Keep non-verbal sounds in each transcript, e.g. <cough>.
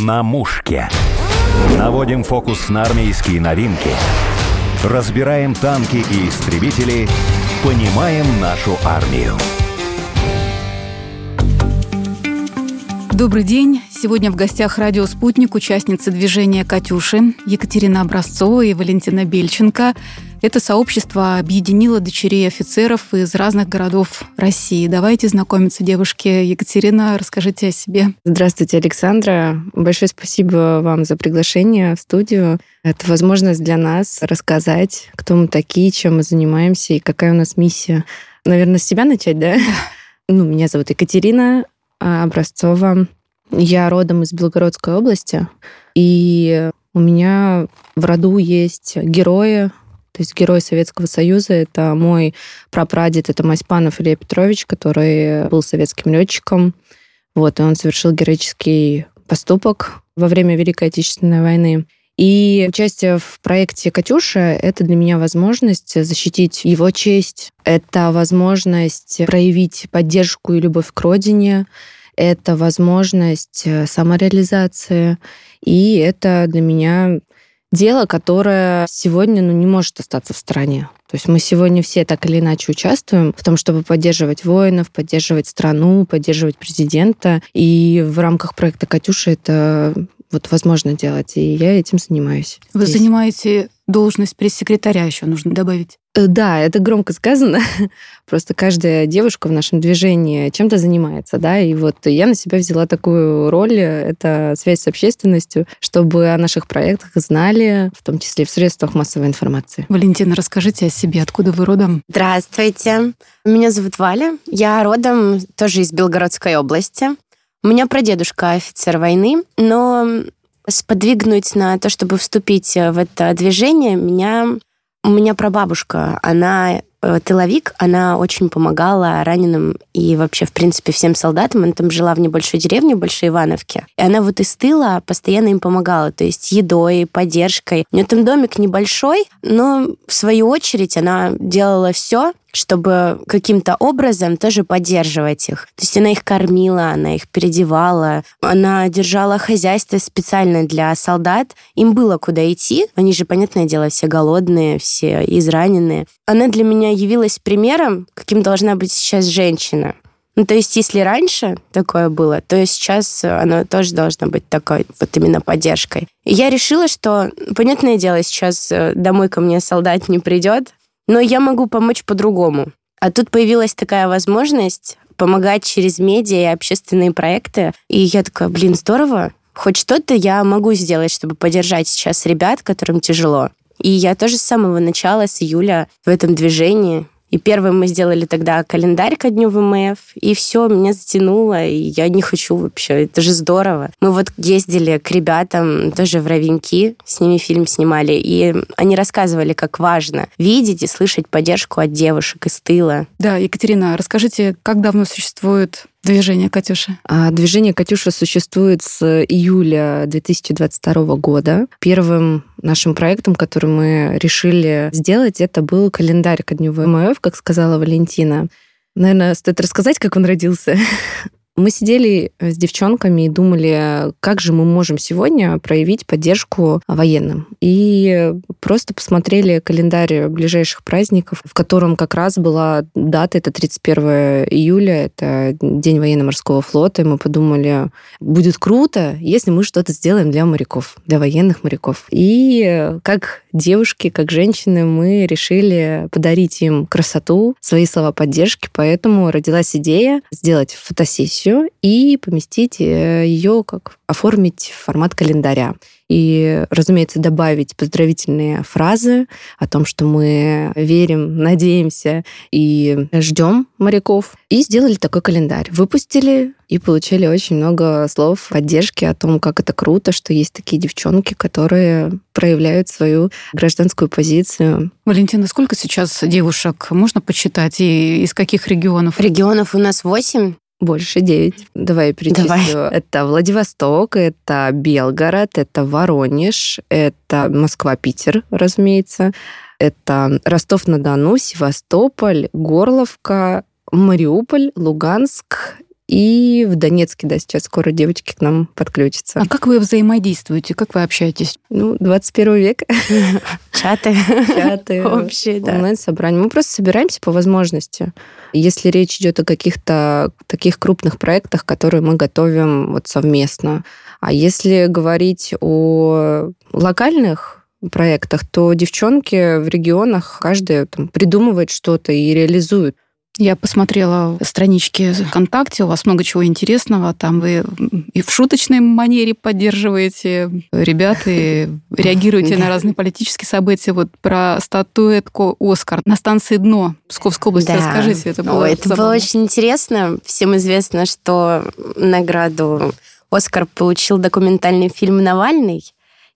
На мушке. Наводим фокус на армейские новинки. Разбираем танки и истребители. Понимаем нашу армию. Добрый день. Сегодня в гостях радио «Спутник» участницы движения «Катюши» Екатерина Образцова и Валентина Бельченко. Это сообщество объединило дочерей офицеров из разных городов России. Давайте знакомиться, девушки. Екатерина, расскажите о себе. Здравствуйте, Александра. Большое спасибо вам за приглашение в студию. Это возможность для нас рассказать, кто мы такие, чем мы занимаемся и какая у нас миссия. Наверное, с себя начать, да? Ну, меня зовут Екатерина, Образцова. Я родом из Белгородской области, и у меня в роду есть герои, то есть герой Советского Союза. Это мой прапрадед, это Маспанов Илья Петрович, который был советским летчиком. Вот, и он совершил героический поступок во время Великой Отечественной войны. И участие в проекте «Катюша» — это для меня возможность защитить его честь, это возможность проявить поддержку и любовь к родине, это возможность э, самореализации, и это для меня дело, которое сегодня ну, не может остаться в стране. То есть мы сегодня все так или иначе участвуем в том, чтобы поддерживать воинов, поддерживать страну, поддерживать президента. И в рамках проекта «Катюша» это вот возможно делать, и я этим занимаюсь. Вы здесь. занимаете должность пресс-секретаря еще, нужно добавить. Э, да, это громко сказано. <laughs> Просто каждая девушка в нашем движении чем-то занимается, да, и вот я на себя взяла такую роль, это связь с общественностью, чтобы о наших проектах знали, в том числе в средствах массовой информации. Валентина, расскажите о себе, откуда вы родом? Здравствуйте, меня зовут Валя, я родом тоже из Белгородской области. У меня прадедушка офицер войны, но сподвигнуть на то, чтобы вступить в это движение, меня у меня прабабушка, она э, тыловик, она очень помогала раненым и вообще, в принципе, всем солдатам. Она там жила в небольшой деревне, в Большой Ивановке. И она вот из тыла постоянно им помогала, то есть едой, поддержкой. У нее там домик небольшой, но в свою очередь она делала все, чтобы каким-то образом тоже поддерживать их. То есть она их кормила, она их переодевала, она держала хозяйство специально для солдат. Им было куда идти. Они же, понятное дело, все голодные, все израненные. Она для меня явилась примером, каким должна быть сейчас женщина. Ну, то есть, если раньше такое было, то сейчас она тоже должна быть такой вот именно поддержкой. И я решила, что, понятное дело, сейчас э, домой ко мне солдат не придет, но я могу помочь по-другому. А тут появилась такая возможность помогать через медиа и общественные проекты. И я такая, блин, здорово. Хоть что-то я могу сделать, чтобы поддержать сейчас ребят, которым тяжело. И я тоже с самого начала, с июля в этом движении. И первым мы сделали тогда календарь ко дню ВМФ, и все, меня затянуло, и я не хочу вообще, это же здорово. Мы вот ездили к ребятам тоже в Равенки, с ними фильм снимали, и они рассказывали, как важно видеть и слышать поддержку от девушек из тыла. Да, Екатерина, расскажите, как давно существует Движение «Катюша». Движение «Катюша» существует с июля 2022 года. Первым нашим проектом, который мы решили сделать, это был календарь ко дню ВМФ, как сказала Валентина. Наверное, стоит рассказать, как он родился. <laughs> Мы сидели с девчонками и думали, как же мы можем сегодня проявить поддержку военным. И просто посмотрели календарь ближайших праздников, в котором как раз была дата, это 31 июля, это День военно-морского флота, и мы подумали, будет круто, если мы что-то сделаем для моряков, для военных моряков. И как девушки, как женщины, мы решили подарить им красоту, свои слова поддержки, поэтому родилась идея сделать фотосессию все и поместить э, ее, как оформить в формат календаря. И, разумеется, добавить поздравительные фразы о том, что мы верим, надеемся и ждем моряков. И сделали такой календарь. Выпустили и получили очень много слов поддержки о том, как это круто, что есть такие девчонки, которые проявляют свою гражданскую позицию. Валентина, сколько сейчас девушек можно почитать и из каких регионов? Регионов у нас восемь. Больше девять. Давай я перечислю. Давай. <laughs> Это Владивосток, это Белгород, это Воронеж, это Москва-Питер, разумеется. Это Ростов-на-Дону, Севастополь, Горловка, Мариуполь, Луганск И в Донецке, да, сейчас скоро девочки к нам подключатся. А как вы взаимодействуете? Как вы общаетесь? Ну, 21 век. <laughs> Чаты. Чаты. <laughs> Общие, да. Онлайн-собрания. Мы просто собираемся по возможности. Если речь идет о каких-то таких крупных проектах, которые мы готовим вот совместно. А если говорить о локальных проектах, то девчонки в регионах каждая там, придумывает что-то и реализует. Я посмотрела странички ВКонтакте, у вас много чего интересного. Там вы и в шуточной манере поддерживаете ребят и <laughs> реагируете на разные политические события. Вот про статуэтку «Оскар» на станции «Дно» Псковской области. Да. Расскажите, это было Ой, Это было очень интересно. Всем известно, что награду «Оскар» получил документальный фильм «Навальный»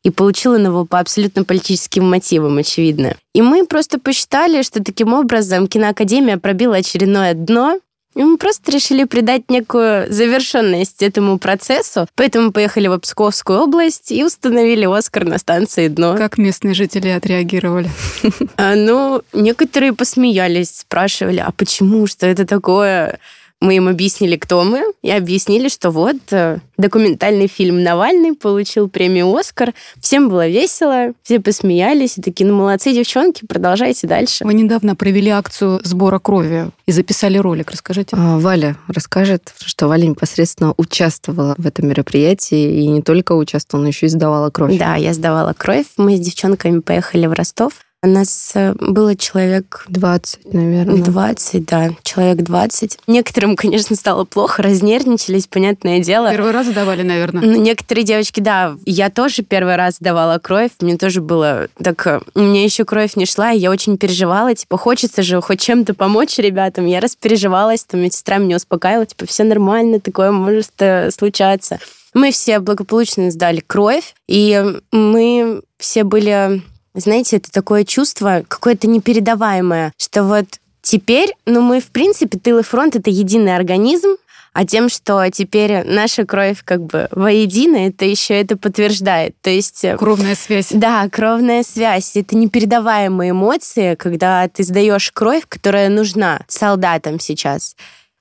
и получил он его по абсолютно политическим мотивам, очевидно. И мы просто посчитали, что таким образом киноакадемия пробила очередное дно, и мы просто решили придать некую завершенность этому процессу, поэтому поехали в Псковскую область и установили Оскар на станции «Дно». Как местные жители отреагировали? А, ну, некоторые посмеялись, спрашивали, а почему, что это такое? Мы им объяснили, кто мы, и объяснили, что вот э, документальный фильм «Навальный» получил премию «Оскар». Всем было весело, все посмеялись, и такие, ну, молодцы, девчонки, продолжайте дальше. Вы недавно провели акцию сбора крови и записали ролик. Расскажите. А, Валя расскажет, что Валя непосредственно участвовала в этом мероприятии, и не только участвовала, но еще и сдавала кровь. Да, я сдавала кровь. Мы с девчонками поехали в Ростов. У нас э, было человек... 20, наверное. 20, да, человек 20. Некоторым, конечно, стало плохо, разнервничались, понятное дело. Первый раз давали, наверное. Ну, некоторые девочки, да, я тоже первый раз давала кровь, мне тоже было так... Э, у меня еще кровь не шла, и я очень переживала, типа, хочется же хоть чем-то помочь ребятам. Я распереживалась, там, медсестра меня успокаивала, типа, все нормально, такое может э, случаться. Мы все благополучно сдали кровь, и мы все были знаете, это такое чувство какое-то непередаваемое, что вот теперь, ну мы, в принципе, тыл и фронт — это единый организм, а тем, что теперь наша кровь как бы воедино, это еще это подтверждает. То есть... Э, кровная связь. Да, кровная связь. Это непередаваемые эмоции, когда ты сдаешь кровь, которая нужна солдатам сейчас.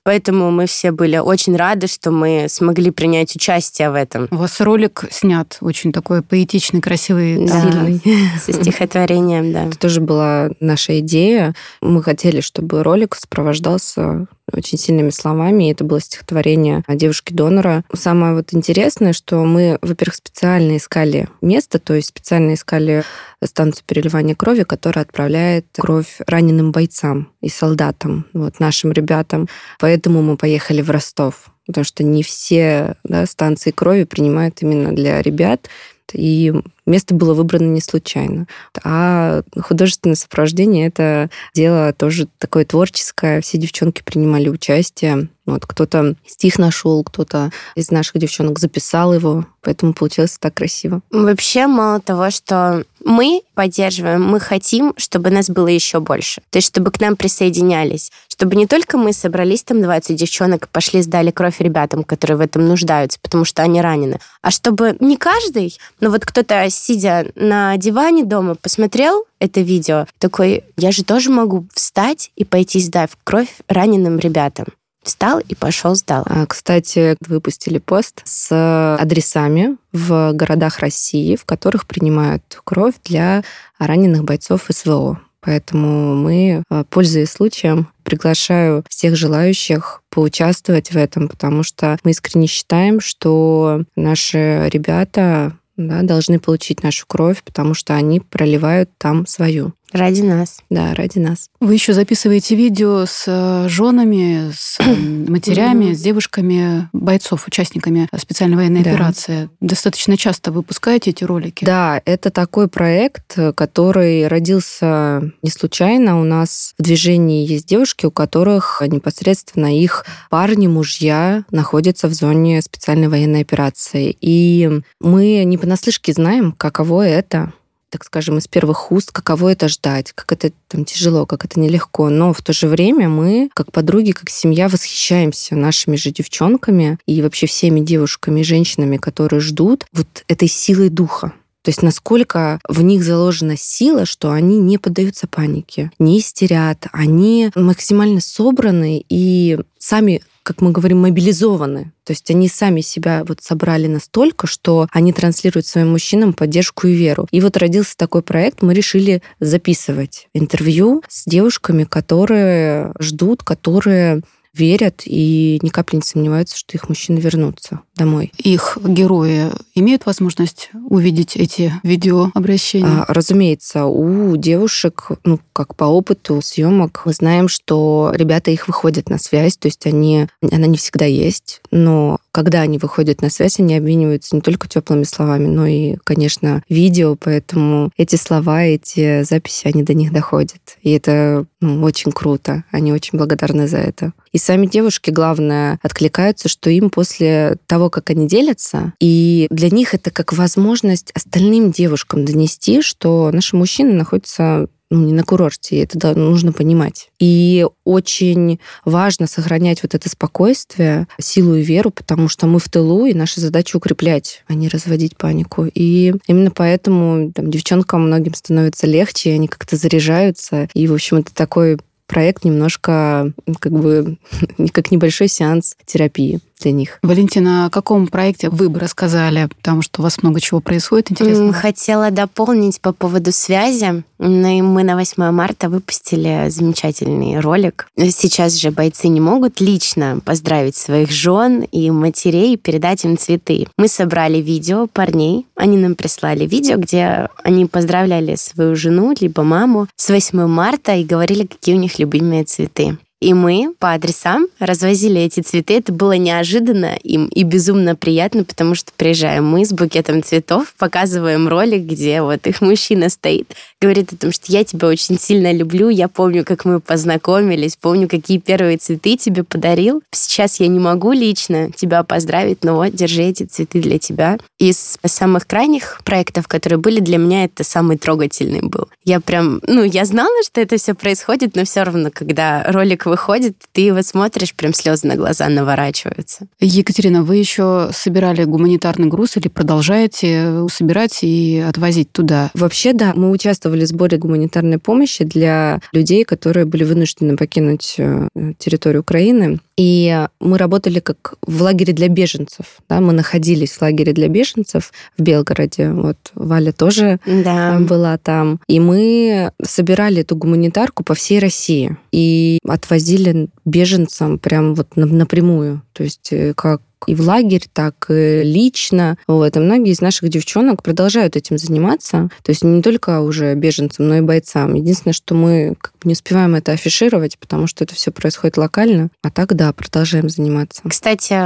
Поэтому мы все были очень рады, что мы смогли принять участие в этом. У вас ролик снят очень такой поэтичный, красивый, да, сильный. <laughs> Со стихотворением, да. Это тоже была наша идея. Мы хотели, чтобы ролик сопровождался очень сильными словами, и это было стихотворение девушки-донора. Самое вот интересное, что мы, во-первых, специально искали место, то есть специально искали станцию переливания крови, которая отправляет кровь раненым бойцам и солдатам, вот нашим ребятам. Поэтому мы поехали в Ростов, потому что не все да, станции крови принимают именно для ребят. И место было выбрано не случайно. А художественное сопровождение — это дело тоже такое творческое. Все девчонки принимали участие. Вот кто-то стих нашел, кто-то из наших девчонок записал его, поэтому получилось так красиво. Вообще, мало того, что мы поддерживаем, мы хотим, чтобы нас было еще больше. То есть, чтобы к нам присоединялись. Чтобы не только мы собрались там 20 девчонок и пошли сдали кровь ребятам, которые в этом нуждаются, потому что они ранены, а чтобы не каждый, но вот кто-то, сидя на диване дома, посмотрел это видео, такой, я же тоже могу встать и пойти сдать кровь раненым ребятам. Встал и пошел, сдал. А, кстати, выпустили пост с адресами в городах России, в которых принимают кровь для раненых бойцов СВО. Поэтому мы, а, пользуясь случаем, приглашаю всех желающих поучаствовать в этом, потому что мы искренне считаем, что наши ребята да, должны получить нашу кровь, потому что они проливают там свою. Ради нас. Да, ради нас. Вы еще записываете видео с э, женами, с э, <coughs> матерями, с девушками бойцов, участниками специальной военной да. операции. Достаточно часто выпускаете эти ролики? Да, это такой проект, который родился не случайно. У нас в движении есть девушки, у которых непосредственно их парни, мужья находятся в зоне специальной военной операции. И мы не понаслышке знаем, каково это так скажем, из первых уст, каково это ждать, как это там тяжело, как это нелегко. Но в то же время мы, как подруги, как семья, восхищаемся нашими же девчонками и вообще всеми девушками и женщинами, которые ждут вот этой силой духа. То есть насколько в них заложена сила, что они не поддаются панике, не истерят, они максимально собраны и сами как мы говорим, мобилизованы. То есть они сами себя вот собрали настолько, что они транслируют своим мужчинам поддержку и веру. И вот родился такой проект, мы решили записывать интервью с девушками, которые ждут, которые верят и ни капли не сомневаются, что их мужчины вернутся домой. Их герои имеют возможность увидеть эти видеообращения? А, разумеется, у девушек, ну, как по опыту съемок, мы знаем, что ребята их выходят на связь, то есть они, она не всегда есть, но когда они выходят на связь, они обмениваются не только теплыми словами, но и, конечно, видео, поэтому эти слова, эти записи, они до них доходят. И это ну, очень круто. Они очень благодарны за это. И сами девушки, главное, откликаются, что им после того, как они делятся, и для них это как возможность остальным девушкам донести, что наши мужчины находятся ну, не на курорте, это нужно понимать. И очень важно сохранять вот это спокойствие, силу и веру, потому что мы в тылу, и наша задача укреплять, а не разводить панику. И именно поэтому там, девчонкам многим становится легче, они как-то заряжаются. И, в общем, это такой проект немножко как бы <laughs> как небольшой сеанс терапии для них. Валентина, о каком проекте вы бы рассказали? Потому что у вас много чего происходит интересно. Хотела дополнить по поводу связи. Мы на 8 марта выпустили замечательный ролик. Сейчас же бойцы не могут лично поздравить своих жен и матерей и передать им цветы. Мы собрали видео парней. Они нам прислали видео, где они поздравляли свою жену либо маму с 8 марта и говорили, какие у них любимые цветы. И мы по адресам развозили эти цветы. Это было неожиданно им и безумно приятно, потому что приезжаем мы с букетом цветов, показываем ролик, где вот их мужчина стоит, говорит о том, что я тебя очень сильно люблю, я помню, как мы познакомились, помню, какие первые цветы тебе подарил. Сейчас я не могу лично тебя поздравить, но вот, держи эти цветы для тебя. Из самых крайних проектов, которые были для меня, это самый трогательный был. Я прям, ну, я знала, что это все происходит, но все равно, когда ролик выходит, ты его смотришь, прям слезы на глаза наворачиваются. Екатерина, вы еще собирали гуманитарный груз или продолжаете собирать и отвозить туда? Вообще, да, мы участвовали в сборе гуманитарной помощи для людей, которые были вынуждены покинуть э, территорию Украины. И мы работали как в лагере для беженцев. Да? Мы находились в лагере для беженцев в Белгороде. Вот Валя тоже да. была там. И мы собирали эту гуманитарку по всей России. И отвозили беженцам прям вот напрямую. То есть э, как и в лагерь, так и лично. Вот. И многие из наших девчонок продолжают этим заниматься. То есть не только уже беженцам, но и бойцам. Единственное, что мы как бы не успеваем это афишировать, потому что это все происходит локально. А так, да, продолжаем заниматься. Кстати,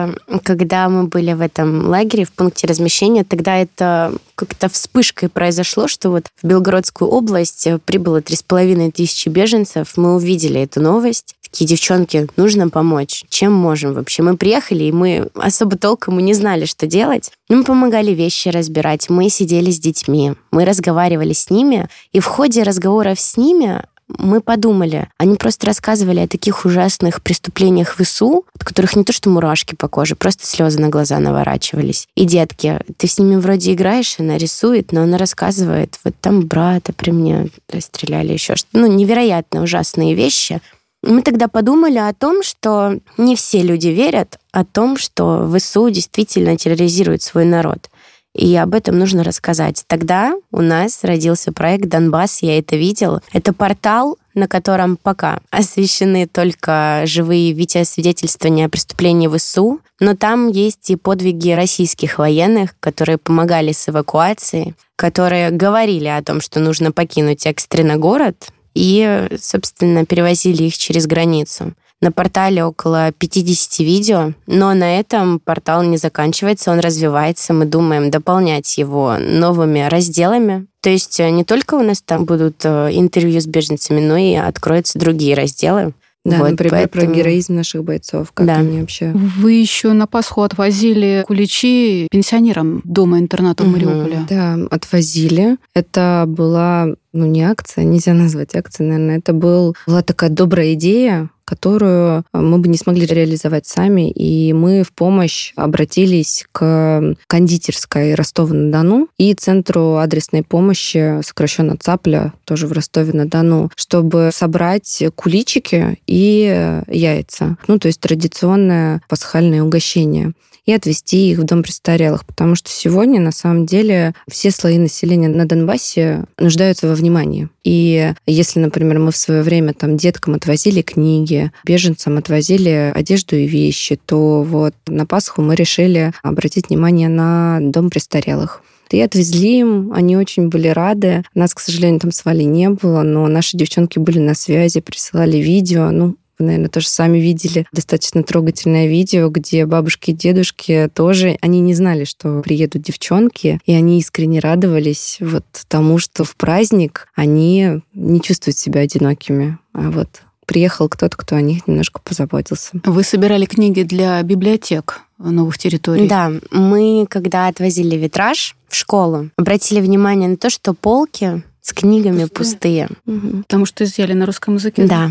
когда мы были в этом лагере, в пункте размещения, тогда это как-то вспышкой произошло, что вот в Белгородскую область прибыло 3,5 тысячи беженцев. Мы увидели эту новость. Такие девчонки, нужно помочь. Чем можем вообще? Мы приехали, и мы особо толком мы не знали, что делать. Мы помогали вещи разбирать, мы сидели с детьми, мы разговаривали с ними, и в ходе разговоров с ними мы подумали, они просто рассказывали о таких ужасных преступлениях в ИСУ, от которых не то что мурашки по коже, просто слезы на глаза наворачивались. И детки, ты с ними вроде играешь, она рисует, но она рассказывает, вот там брата при мне расстреляли, еще что-то. Ну, невероятно ужасные вещи. Мы тогда подумали о том, что не все люди верят о том, что ВСУ действительно терроризирует свой народ. И об этом нужно рассказать. Тогда у нас родился проект «Донбасс», я это видела. Это портал, на котором пока освещены только живые видеосвидетельствования о преступлении ВСУ, но там есть и подвиги российских военных, которые помогали с эвакуацией, которые говорили о том, что нужно покинуть экстренно город, и, собственно, перевозили их через границу. На портале около 50 видео, но на этом портал не заканчивается, он развивается. Мы думаем дополнять его новыми разделами. То есть э, не только у нас там будут э, интервью с беженцами, но и откроются другие разделы. Да, вот, например, поэтому... про героизм наших бойцов, как да. они вообще... Вы еще на Пасху отвозили куличи пенсионерам дома-интерната угу. в Мариуполе. Да, отвозили. Это была, ну, не акция, нельзя назвать акцией, наверное. Это был, была такая добрая идея, которую мы бы не смогли реализовать сами, и мы в помощь обратились к кондитерской Ростова-на-Дону и Центру адресной помощи, сокращенно ЦАПЛЯ, тоже в Ростове-на-Дону, чтобы собрать куличики и яйца. Ну, то есть традиционное пасхальное угощение и отвезти их в дом престарелых, потому что сегодня на самом деле все слои населения на Донбассе нуждаются во внимании. И если, например, мы в свое время там деткам отвозили книги, беженцам отвозили одежду и вещи, то вот на Пасху мы решили обратить внимание на дом престарелых. И отвезли им, они очень были рады. Нас, к сожалению, там с Валей не было, но наши девчонки были на связи, присылали видео. Ну, вы, наверное, тоже сами видели достаточно трогательное видео, где бабушки и дедушки тоже, они не знали, что приедут девчонки, и они искренне радовались вот тому, что в праздник они не чувствуют себя одинокими. А вот приехал кто-то, кто о них немножко позаботился. Вы собирали книги для библиотек новых территорий? Да, мы, когда отвозили витраж в школу, обратили внимание на то, что полки с книгами пустые. пустые. Угу. Потому что изъяли на русском языке? Да.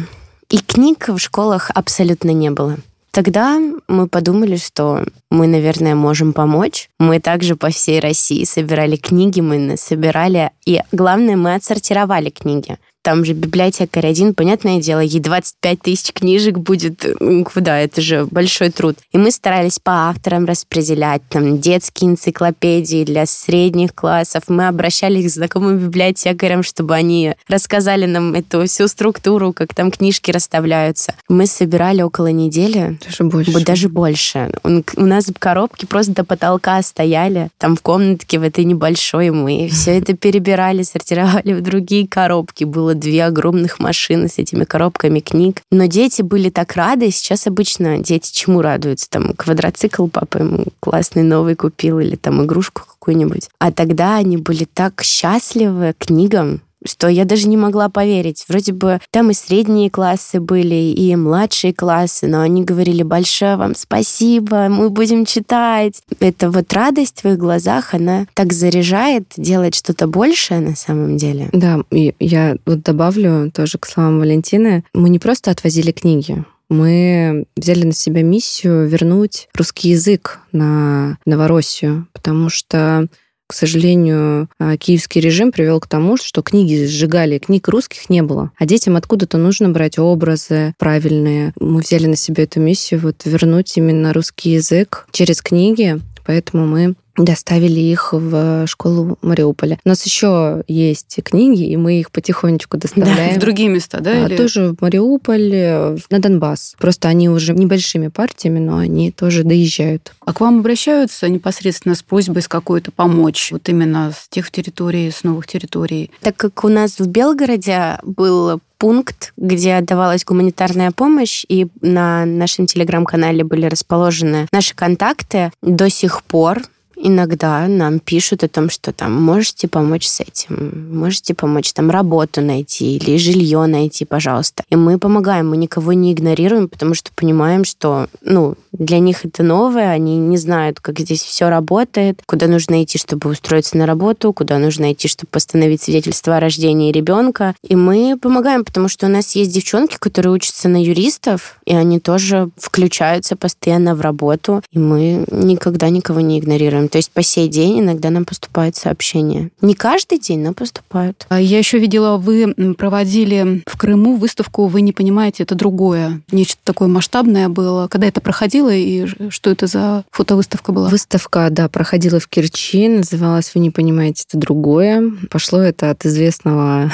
И книг в школах абсолютно не было. Тогда мы подумали, что мы, наверное, можем помочь. Мы также по всей России собирали книги, мы собирали, и главное, мы отсортировали книги там же библиотекарь один, понятное дело, ей 25 тысяч книжек будет, куда, это же большой труд. И мы старались по авторам распределять, там, детские энциклопедии для средних классов. Мы обращались к знакомым библиотекарям, чтобы они рассказали нам эту всю структуру, как там книжки расставляются. Мы собирали около недели. Даже больше. Даже больше. У нас коробки просто до потолка стояли, там в комнатке в этой небольшой. Мы все это перебирали, сортировали в другие коробки. Было было две огромных машины с этими коробками книг. Но дети были так рады. Сейчас обычно дети чему радуются? Там квадроцикл папа ему классный новый купил или там игрушку какую-нибудь. А тогда они были так счастливы книгам, что я даже не могла поверить. Вроде бы там и средние классы были, и младшие классы, но они говорили большое вам спасибо, мы будем читать. Это вот радость в их глазах, она так заряжает делать что-то большее на самом деле. Да, и я вот добавлю тоже к словам Валентины. Мы не просто отвозили книги, мы взяли на себя миссию вернуть русский язык на Новороссию, потому что к сожалению, а, киевский режим привел к тому, что книги сжигали, книг русских не было. А детям откуда-то нужно брать образы правильные. Мы взяли на себя эту миссию вот вернуть именно русский язык через книги, поэтому мы доставили их в школу Мариуполя. У нас еще есть книги, и мы их потихонечку доставляем. Да, в другие места, да? А, или? Тоже в Мариуполь, на Донбасс. Просто они уже небольшими партиями, но они тоже доезжают. А к вам обращаются непосредственно с просьбой с какой-то помочь? Вот именно с тех территорий, с новых территорий? Так как у нас в Белгороде был пункт, где отдавалась гуманитарная помощь, и на нашем телеграм-канале были расположены наши контакты. До сих пор иногда нам пишут о том, что там можете помочь с этим, можете помочь там работу найти или жилье найти, пожалуйста. И мы помогаем, мы никого не игнорируем, потому что понимаем, что ну, для них это новое, они не знают, как здесь все работает, куда нужно идти, чтобы устроиться на работу, куда нужно идти, чтобы постановить свидетельство о рождении ребенка. И мы помогаем, потому что у нас есть девчонки, которые учатся на юристов, и они тоже включаются постоянно в работу, и мы никогда никого не игнорируем. То есть по сей день иногда нам поступают сообщения. Не каждый день, но поступают. А я еще видела, вы проводили в Крыму выставку «Вы не понимаете, это другое». Нечто такое масштабное было. Когда это проходило и что это за фотовыставка была? Выставка, да, проходила в Керчи, называлась «Вы не понимаете, это другое». Пошло это от известного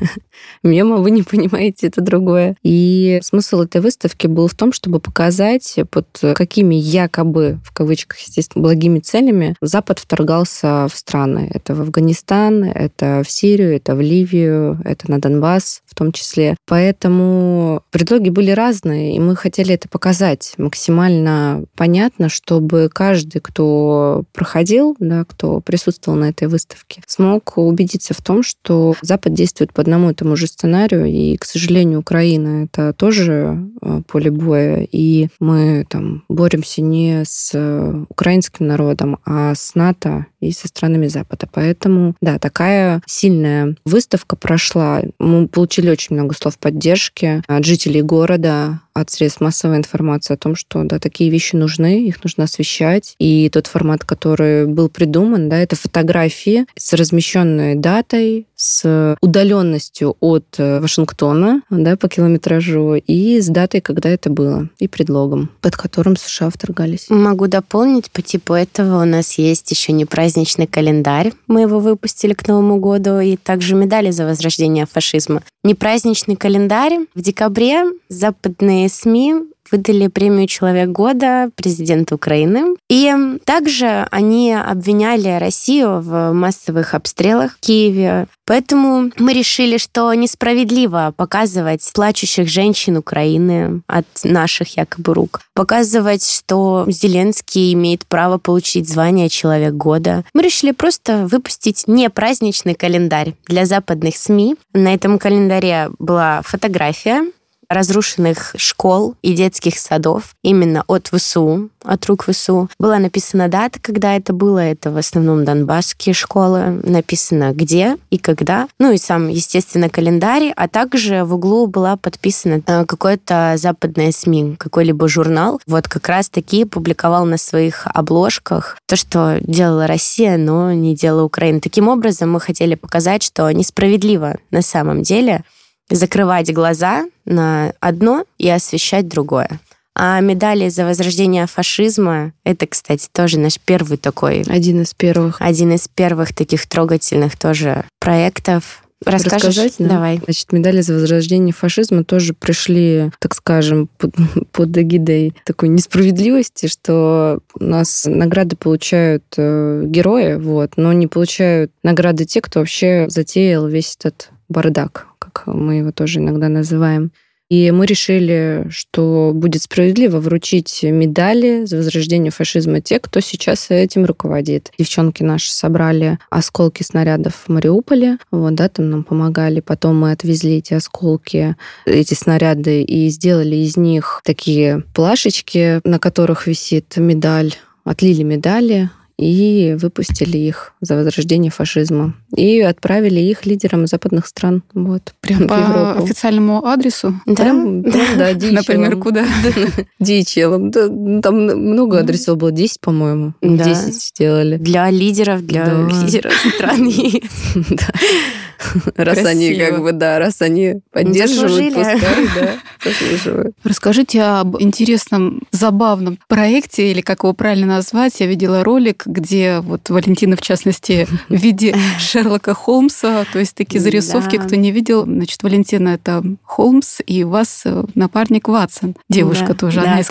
<laughs> мема, вы не понимаете, это другое. И смысл этой выставки был в том, чтобы показать, под какими якобы, в кавычках, естественно, благими целями Запад вторгался в страны. Это в Афганистан, это в Сирию, это в Ливию, это на Донбасс в том числе. Поэтому предлоги были разные, и мы хотели это показать максимально понятно, чтобы каждый, кто проходил, да, кто присутствовал на этой выставке, смог убедиться в том, что Запад действует по одному этому же сценарию, и, к сожалению, Украина — это тоже э, поле боя, и мы там боремся не с э, украинским народом, а с НАТО и со странами Запада. Поэтому, да, такая сильная выставка прошла. Мы получили очень много слов поддержки от жителей города, от средств массовой информации о том, что да, такие вещи нужны, их нужно освещать. И тот формат, который был придуман, да, это фотографии с размещенной датой, с удаленностью от э, Вашингтона да, по километражу и с датой, когда это было, и предлогом, под которым США вторгались. Могу дополнить, по типу этого у нас есть еще не праздничный календарь. Мы его выпустили к Новому году, и также медали за возрождение фашизма. Непраздничный календарь. В декабре западные СМИ выдали премию «Человек года» президенту Украины. И также они обвиняли Россию в массовых обстрелах в Киеве. Поэтому мы решили, что несправедливо показывать плачущих женщин Украины от наших якобы рук. Показывать, что Зеленский имеет право получить звание «Человек года». Мы решили просто выпустить не праздничный календарь для западных СМИ. На этом календаре была фотография разрушенных школ и детских садов именно от ВСУ, от рук ВСУ. Была написана дата, когда это было. Это в основном донбасские школы. Написано где и когда. Ну и сам, естественно, календарь. А также в углу была подписана э, какой-то западная СМИ, какой-либо журнал. Вот как раз таки публиковал на своих обложках то, что делала Россия, но не делала Украина. Таким образом, мы хотели показать, что несправедливо на самом деле закрывать глаза на одно и освещать другое. А медали за возрождение фашизма — это, кстати, тоже наш первый такой... Один из первых. Один из первых таких трогательных тоже проектов. Расскажешь? Рассказать? Да? Давай. Значит, медали за возрождение фашизма тоже пришли, так скажем, под, <laughs> под эгидой такой несправедливости, что у нас награды получают э, герои, вот, но не получают награды те, кто вообще затеял весь этот бардак, как мы его тоже иногда называем. И мы решили, что будет справедливо вручить медали за возрождение фашизма те, кто сейчас этим руководит. Девчонки наши собрали осколки снарядов в Мариуполе, вот, да, там нам помогали. Потом мы отвезли эти осколки, эти снаряды, и сделали из них такие плашечки, на которых висит медаль отлили медали, и выпустили их за возрождение фашизма. И отправили их лидерам западных стран. Вот, прям по официальному адресу? Да, прям, да, <laughs> да Например, куда? <laughs> Дичелом. Да, там много адресов было, 10, по-моему. Да. 10 сделали. Для лидеров, для да. лидеров <laughs> стран Раз они как бы, да, раз они поддерживают, пускай, да, заслуживают. Расскажите об интересном, забавном проекте, или как его правильно назвать. Я видела ролик, где вот Валентина, в частности, в виде <laughs> Шерлока Холмса, то есть такие зарисовки, да. кто не видел, значит, Валентина это Холмс, и у вас э, напарник Ватсон, девушка да, тоже, да, она из.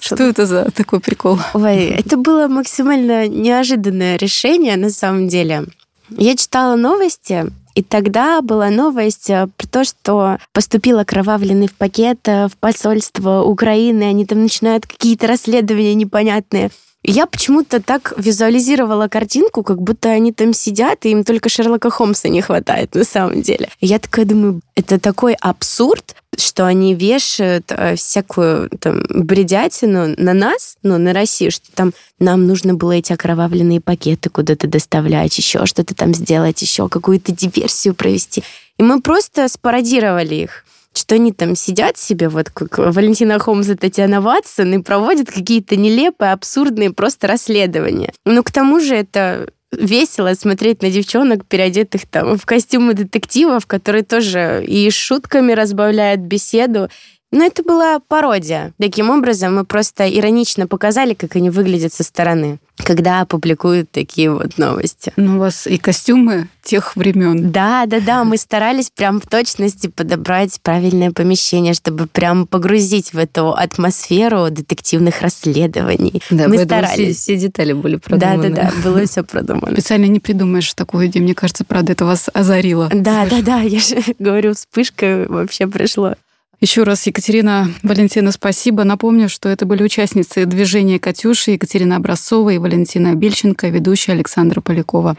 Что это за такой прикол? Ой, <laughs> это было максимально неожиданное решение, на самом деле. Я читала новости, и тогда была новость э, про то, что поступил окровавленный в пакет э, в посольство Украины, они там начинают какие-то расследования непонятные. Я почему-то так визуализировала картинку, как будто они там сидят, и им только Шерлока Холмса не хватает на самом деле. я такая думаю, это такой абсурд, что они вешают э, всякую там бредятину на нас, ну, на Россию, что там нам нужно было эти окровавленные пакеты куда-то доставлять, еще что-то там сделать, еще какую-то диверсию провести. И мы просто спародировали их что они там сидят себе, вот как Валентина Холмс и Татьяна Ватсон, и проводят какие-то нелепые, абсурдные просто расследования. Но к тому же это весело смотреть на девчонок, переодетых там в костюмы детективов, которые тоже и шутками разбавляют беседу, но это была пародия. Таким образом, мы просто иронично показали, как они выглядят со стороны, когда публикуют такие вот новости. Ну, у вас и костюмы тех времен. Да, да, да. Мы старались прям в точности подобрать правильное помещение, чтобы прям погрузить в эту атмосферу детективных расследований. Да, мы старались. Все, все детали были продуманы. Да, да, да, было все продумано. Специально не придумаешь такую идею. Мне кажется, правда, это вас озарило. Да, да, да. Я же <laughs> говорю, вспышка вообще пришло. Еще раз, Екатерина Валентина, спасибо. Напомню, что это были участницы движения «Катюши» Екатерина Образцова и Валентина Бельченко, ведущая Александра Полякова.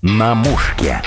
На мушке.